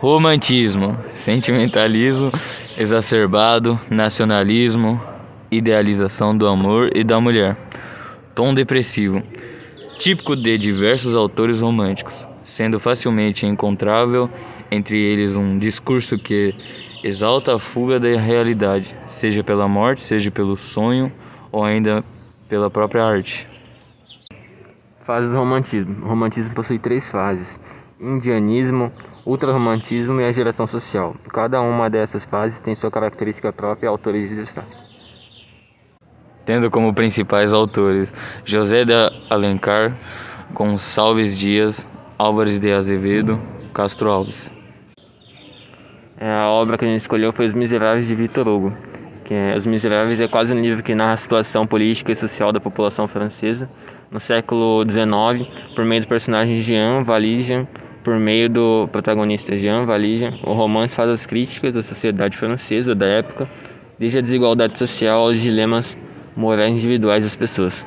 Romantismo, sentimentalismo exacerbado, nacionalismo, idealização do amor e da mulher. Tom depressivo, típico de diversos autores românticos, sendo facilmente encontrável entre eles um discurso que exalta a fuga da realidade, seja pela morte, seja pelo sonho ou ainda pela própria arte. Fases do romantismo. O romantismo possui três fases: indianismo, ultrarromantismo e a geração social. Cada uma dessas fases tem sua característica própria e autores de destaque. Tendo como principais autores José de Alencar, Gonçalves Dias, Álvares de Azevedo, Castro Alves. É, a obra que a gente escolheu foi Os Miseráveis de Victor Hugo. Que é, Os Miseráveis é quase um livro que narra a situação política e social da população francesa no século XIX por meio do personagem Jean Valjean por meio do protagonista Jean Valjean, o romance faz as críticas da sociedade francesa da época, desde a desigualdade social aos dilemas morais individuais das pessoas.